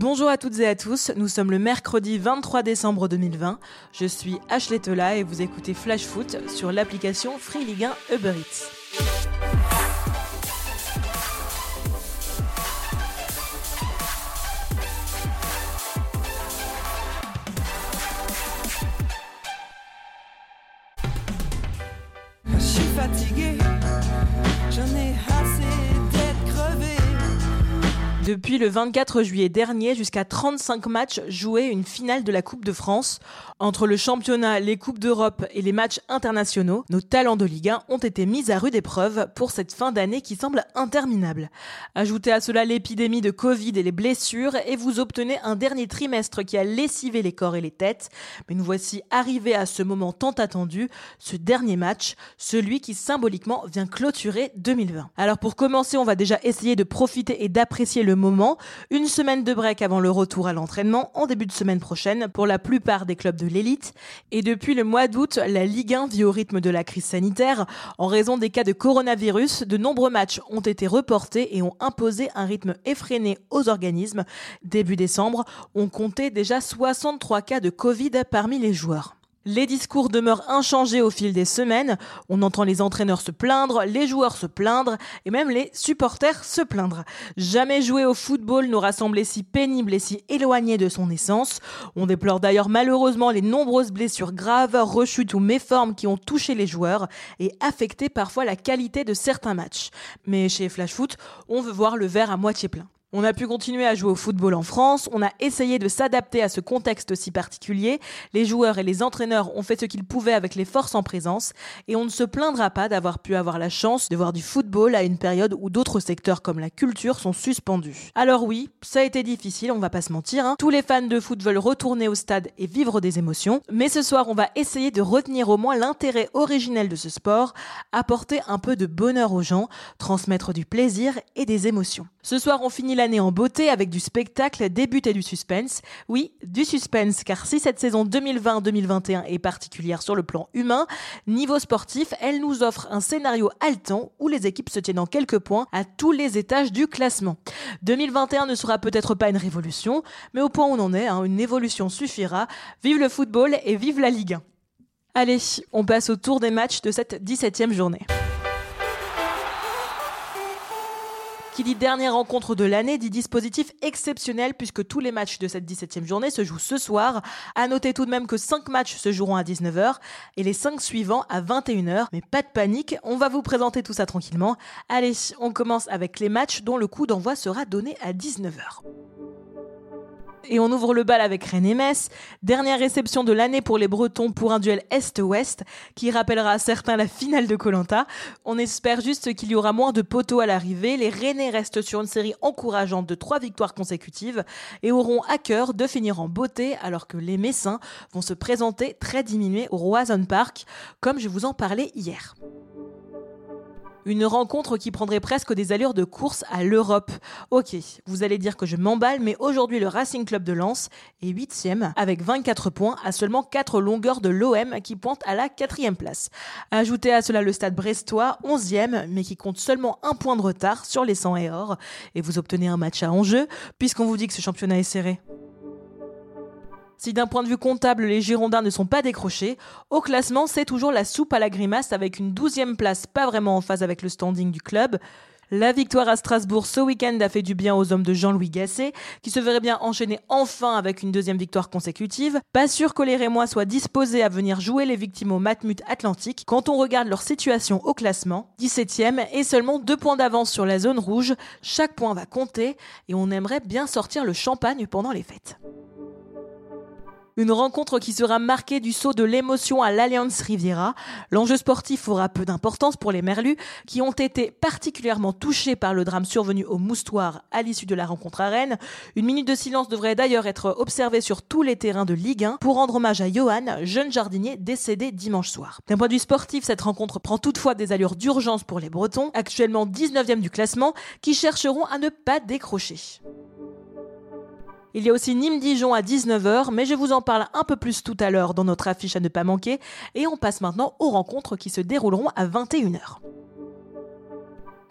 Bonjour à toutes et à tous, nous sommes le mercredi 23 décembre 2020. Je suis Ashley Tola et vous écoutez Flash Foot sur l'application Free Ligue 1 Uber Eats. Je suis fatigué, j'en ai assez d'être. Depuis le 24 juillet dernier, jusqu'à 35 matchs joués une finale de la Coupe de France. Entre le championnat, les Coupes d'Europe et les matchs internationaux, nos talents de Ligue 1 ont été mis à rude épreuve pour cette fin d'année qui semble interminable. Ajoutez à cela l'épidémie de Covid et les blessures et vous obtenez un dernier trimestre qui a lessivé les corps et les têtes. Mais nous voici arrivés à ce moment tant attendu, ce dernier match, celui qui symboliquement vient clôturer 2020. Alors pour commencer, on va déjà essayer de profiter et d'apprécier le moment. Une semaine de break avant le retour à l'entraînement en début de semaine prochaine pour la plupart des clubs de l'élite. Et depuis le mois d'août, la Ligue 1 vit au rythme de la crise sanitaire. En raison des cas de coronavirus, de nombreux matchs ont été reportés et ont imposé un rythme effréné aux organismes. Début décembre, on comptait déjà 63 cas de Covid parmi les joueurs. Les discours demeurent inchangés au fil des semaines. On entend les entraîneurs se plaindre, les joueurs se plaindre et même les supporters se plaindre. Jamais jouer au football nous rassemblait si pénible et si éloigné de son essence. On déplore d'ailleurs malheureusement les nombreuses blessures graves, rechutes ou méformes qui ont touché les joueurs et affecté parfois la qualité de certains matchs. Mais chez Flash Foot, on veut voir le verre à moitié plein. On a pu continuer à jouer au football en France, on a essayé de s'adapter à ce contexte si particulier, les joueurs et les entraîneurs ont fait ce qu'ils pouvaient avec les forces en présence, et on ne se plaindra pas d'avoir pu avoir la chance de voir du football à une période où d'autres secteurs comme la culture sont suspendus. Alors oui, ça a été difficile, on va pas se mentir, hein. tous les fans de foot veulent retourner au stade et vivre des émotions, mais ce soir on va essayer de retenir au moins l'intérêt originel de ce sport, apporter un peu de bonheur aux gens, transmettre du plaisir et des émotions. Ce soir on finit l'année en beauté avec du spectacle, début et du suspense. Oui, du suspense, car si cette saison 2020-2021 est particulière sur le plan humain, niveau sportif, elle nous offre un scénario haletant où les équipes se tiennent en quelques points à tous les étages du classement. 2021 ne sera peut-être pas une révolution, mais au point où on en est, hein, une évolution suffira. Vive le football et vive la Ligue 1. Allez, on passe au tour des matchs de cette 17e journée. Dit dernière rencontre de l'année dit dispositif exceptionnel puisque tous les matchs de cette 17e journée se jouent ce soir. À noter tout de même que 5 matchs se joueront à 19h et les 5 suivants à 21h. Mais pas de panique, on va vous présenter tout ça tranquillement. Allez, on commence avec les matchs dont le coup d'envoi sera donné à 19h. Et on ouvre le bal avec Rennes et Metz. Dernière réception de l'année pour les Bretons pour un duel Est-Ouest qui rappellera à certains la finale de Colanta. On espère juste qu'il y aura moins de poteaux à l'arrivée. Les Rennais restent sur une série encourageante de trois victoires consécutives et auront à cœur de finir en beauté alors que les Messins vont se présenter très diminués au Roison Park comme je vous en parlais hier. Une rencontre qui prendrait presque des allures de course à l'Europe. Ok, vous allez dire que je m'emballe, mais aujourd'hui le Racing Club de Lens est 8 avec 24 points à seulement 4 longueurs de l'OM qui pointe à la 4 place. Ajoutez à cela le stade brestois, 11e, mais qui compte seulement un point de retard sur les 100 et or, et vous obtenez un match à enjeu, puisqu'on vous dit que ce championnat est serré. Si d'un point de vue comptable, les Girondins ne sont pas décrochés, au classement, c'est toujours la soupe à la grimace avec une douzième place pas vraiment en phase avec le standing du club. La victoire à Strasbourg ce week-end a fait du bien aux hommes de Jean-Louis Gasset, qui se verrait bien enchaîner enfin avec une deuxième victoire consécutive. Pas sûr que les Rémois soient disposés à venir jouer les victimes au Matmut Atlantique quand on regarde leur situation au classement. 17e et seulement deux points d'avance sur la zone rouge. Chaque point va compter et on aimerait bien sortir le champagne pendant les fêtes. Une rencontre qui sera marquée du saut de l'émotion à l'Alliance Riviera. L'enjeu sportif aura peu d'importance pour les Merlus, qui ont été particulièrement touchés par le drame survenu au Moustoir à l'issue de la rencontre à Rennes. Une minute de silence devrait d'ailleurs être observée sur tous les terrains de Ligue 1 pour rendre hommage à Johan, jeune jardinier décédé dimanche soir. D'un point de vue sportif, cette rencontre prend toutefois des allures d'urgence pour les Bretons, actuellement 19e du classement, qui chercheront à ne pas décrocher. Il y a aussi Nîmes-Dijon à 19h, mais je vous en parle un peu plus tout à l'heure dans notre affiche à ne pas manquer. Et on passe maintenant aux rencontres qui se dérouleront à 21h.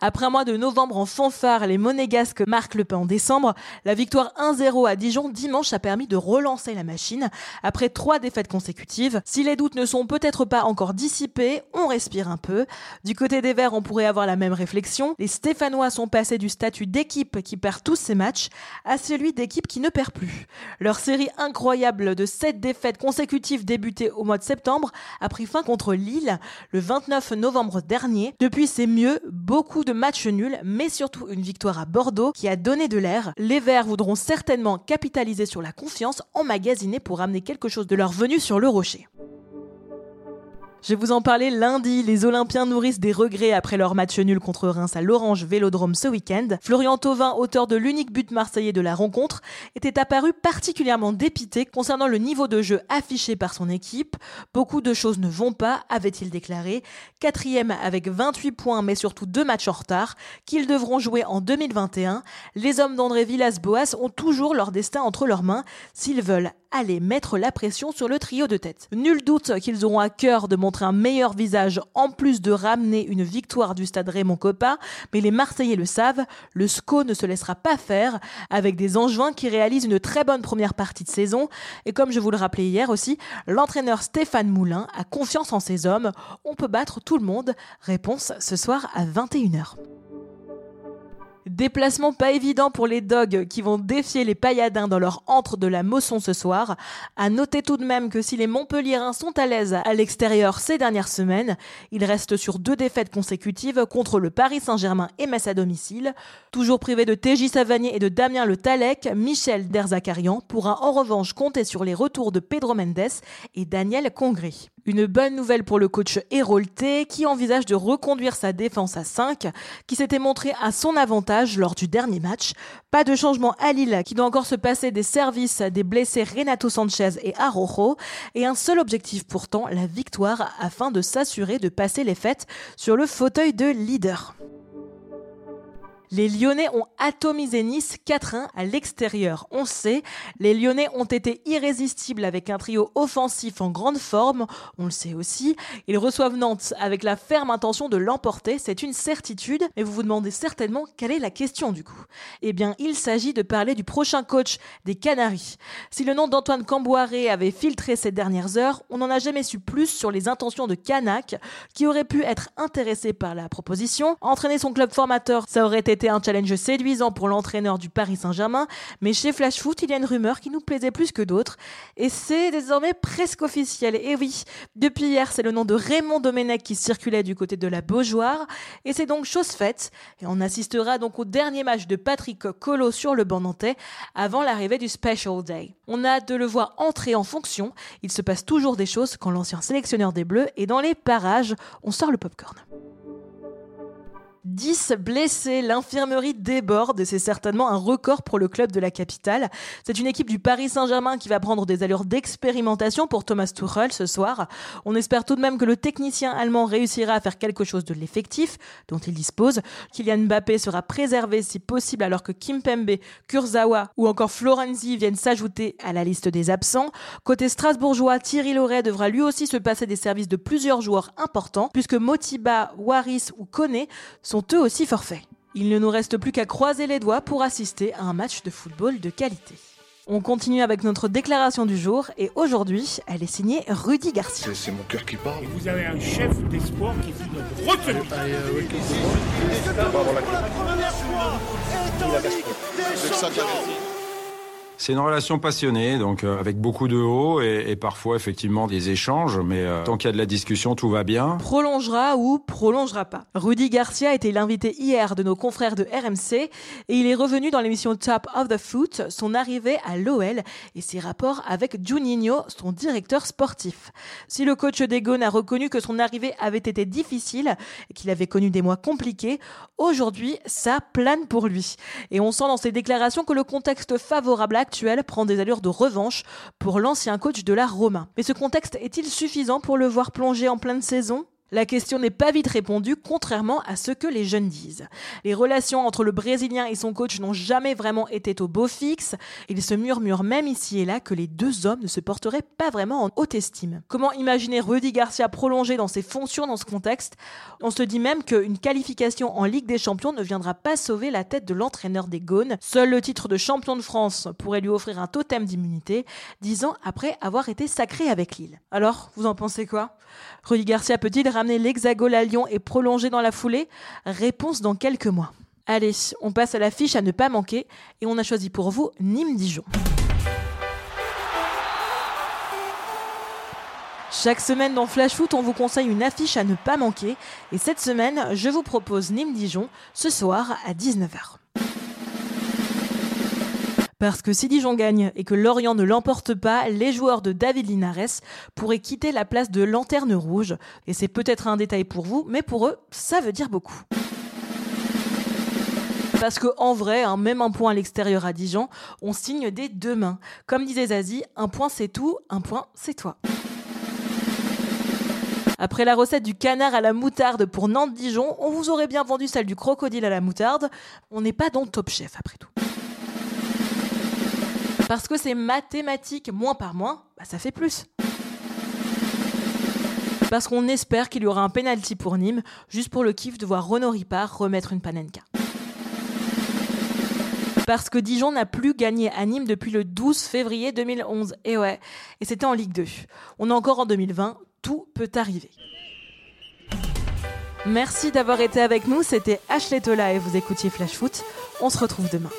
Après un mois de novembre en fanfare, les monégasques marquent le pas en décembre. La victoire 1-0 à Dijon dimanche a permis de relancer la machine après trois défaites consécutives. Si les doutes ne sont peut-être pas encore dissipés, on respire un peu. Du côté des Verts, on pourrait avoir la même réflexion. Les Stéphanois sont passés du statut d'équipe qui perd tous ses matchs à celui d'équipe qui ne perd plus. Leur série incroyable de 7 défaites consécutives débutées au mois de septembre a pris fin contre Lille le 29 novembre dernier. Depuis, c'est mieux, beaucoup matchs nuls, mais surtout une victoire à Bordeaux qui a donné de l'air. Les Verts voudront certainement capitaliser sur la confiance emmagasinée pour amener quelque chose de leur venue sur le rocher. Je vous en parler lundi. Les Olympiens nourrissent des regrets après leur match nul contre Reims à l'Orange Vélodrome ce week-end. Florian Thauvin, auteur de l'unique but marseillais de la rencontre, était apparu particulièrement dépité concernant le niveau de jeu affiché par son équipe. Beaucoup de choses ne vont pas, avait-il déclaré. Quatrième avec 28 points, mais surtout deux matchs en retard, qu'ils devront jouer en 2021. Les hommes d'André Villas-Boas ont toujours leur destin entre leurs mains s'ils veulent aller mettre la pression sur le trio de tête. Nul doute qu'ils auront à cœur de montrer un meilleur visage en plus de ramener une victoire du stade Raymond Coppa, mais les Marseillais le savent, le SCO ne se laissera pas faire avec des Angevins qui réalisent une très bonne première partie de saison et comme je vous le rappelais hier aussi, l'entraîneur Stéphane Moulin a confiance en ses hommes, on peut battre tout le monde. Réponse ce soir à 21h. Déplacement pas évident pour les dogs qui vont défier les pailladins dans leur antre de la Mosson ce soir. À noter tout de même que si les Montpelliérains sont à l'aise à l'extérieur ces dernières semaines, ils restent sur deux défaites consécutives contre le Paris Saint-Germain et Metz à domicile. Toujours privé de TJ Savanier et de Damien Le Talec, Michel Derzakarian pourra en revanche compter sur les retours de Pedro Mendes et Daniel Congré. Une bonne nouvelle pour le coach Hérolte qui envisage de reconduire sa défense à 5 qui s'était montré à son avantage lors du dernier match. Pas de changement à Lille qui doit encore se passer des services des blessés Renato Sanchez et Arojo et un seul objectif pourtant, la victoire afin de s'assurer de passer les fêtes sur le fauteuil de leader. Les Lyonnais ont atomisé Nice 4-1 à l'extérieur. On sait, les Lyonnais ont été irrésistibles avec un trio offensif en grande forme. On le sait aussi. Ils reçoivent Nantes avec la ferme intention de l'emporter. C'est une certitude. Mais vous vous demandez certainement quelle est la question du coup. Eh bien, il s'agit de parler du prochain coach des Canaries. Si le nom d'Antoine Camboiré avait filtré ces dernières heures, on n'en a jamais su plus sur les intentions de Canac, qui aurait pu être intéressé par la proposition. Entraîner son club formateur, ça aurait été un challenge séduisant pour l'entraîneur du Paris Saint-Germain, mais chez Flash Foot, il y a une rumeur qui nous plaisait plus que d'autres, et c'est désormais presque officiel. Et oui, depuis hier, c'est le nom de Raymond Domenech qui circulait du côté de la Beaujoire, et c'est donc chose faite, et on assistera donc au dernier match de Patrick Collot sur le banc nantais avant l'arrivée du Special Day. On a hâte de le voir entrer en fonction, il se passe toujours des choses quand l'ancien sélectionneur des Bleus est dans les parages, on sort le popcorn. 10 blessés, l'infirmerie déborde c'est certainement un record pour le club de la capitale. C'est une équipe du Paris Saint-Germain qui va prendre des allures d'expérimentation pour Thomas Tuchel ce soir. On espère tout de même que le technicien allemand réussira à faire quelque chose de l'effectif dont il dispose. Kylian Mbappé sera préservé si possible alors que Kimpembe, Kurzawa ou encore Florenzi viennent s'ajouter à la liste des absents. Côté strasbourgeois, Thierry Loret devra lui aussi se passer des services de plusieurs joueurs importants puisque Motiba, Waris ou Kone sont eux aussi forfaits. Il ne nous reste plus qu'à croiser les doigts pour assister à un match de football de qualité. On continue avec notre déclaration du jour et aujourd'hui, elle est signée Rudy Garcia. C'est mon cœur qui parle. Vous avez un chef d'espoir qui retenu. C'est une relation passionnée, donc euh, avec beaucoup de hauts et, et, parfois effectivement des échanges, mais euh, tant qu'il y a de la discussion, tout va bien. Prolongera ou prolongera pas. Rudy Garcia était l'invité hier de nos confrères de RMC et il est revenu dans l'émission Top of the Foot, son arrivée à l'OL et ses rapports avec Juninho, son directeur sportif. Si le coach d'Egon a reconnu que son arrivée avait été difficile et qu'il avait connu des mois compliqués, aujourd'hui ça plane pour lui. Et on sent dans ses déclarations que le contexte favorable à prend des allures de revanche pour l'ancien coach de la Roma. Mais ce contexte est-il suffisant pour le voir plonger en pleine saison? La question n'est pas vite répondue, contrairement à ce que les jeunes disent. Les relations entre le Brésilien et son coach n'ont jamais vraiment été au beau fixe. Il se murmure même ici et là que les deux hommes ne se porteraient pas vraiment en haute estime. Comment imaginer Rudy Garcia prolonger dans ses fonctions dans ce contexte? On se dit même qu'une qualification en Ligue des Champions ne viendra pas sauver la tête de l'entraîneur des Gaunes. Seul le titre de champion de France pourrait lui offrir un totem d'immunité, dix ans après avoir été sacré avec Lille. Alors, vous en pensez quoi? Rudy Garcia peut-il ramener l'Hexagone à Lyon et prolonger dans la foulée Réponse dans quelques mois. Allez, on passe à l'affiche à ne pas manquer et on a choisi pour vous Nîmes-Dijon. Chaque semaine dans Flash Foot, on vous conseille une affiche à ne pas manquer. Et cette semaine, je vous propose Nîmes-Dijon ce soir à 19h. Parce que si Dijon gagne et que Lorient ne l'emporte pas, les joueurs de David Linares pourraient quitter la place de Lanterne Rouge. Et c'est peut-être un détail pour vous, mais pour eux, ça veut dire beaucoup. Parce que en vrai, hein, même un point à l'extérieur à Dijon, on signe des deux mains. Comme disait Zazie, un point c'est tout, un point c'est toi. Après la recette du canard à la moutarde pour Nantes-Dijon, on vous aurait bien vendu celle du crocodile à la moutarde. On n'est pas dans Top Chef après tout. Parce que c'est mathématique, moins par moins, bah ça fait plus. Parce qu'on espère qu'il y aura un penalty pour Nîmes, juste pour le kiff de voir Renaud Ripard remettre une panenka. Parce que Dijon n'a plus gagné à Nîmes depuis le 12 février 2011. Et ouais, et c'était en Ligue 2. On est encore en 2020, tout peut arriver. Merci d'avoir été avec nous, c'était Ashley Tola et vous écoutiez Flash Foot. On se retrouve demain.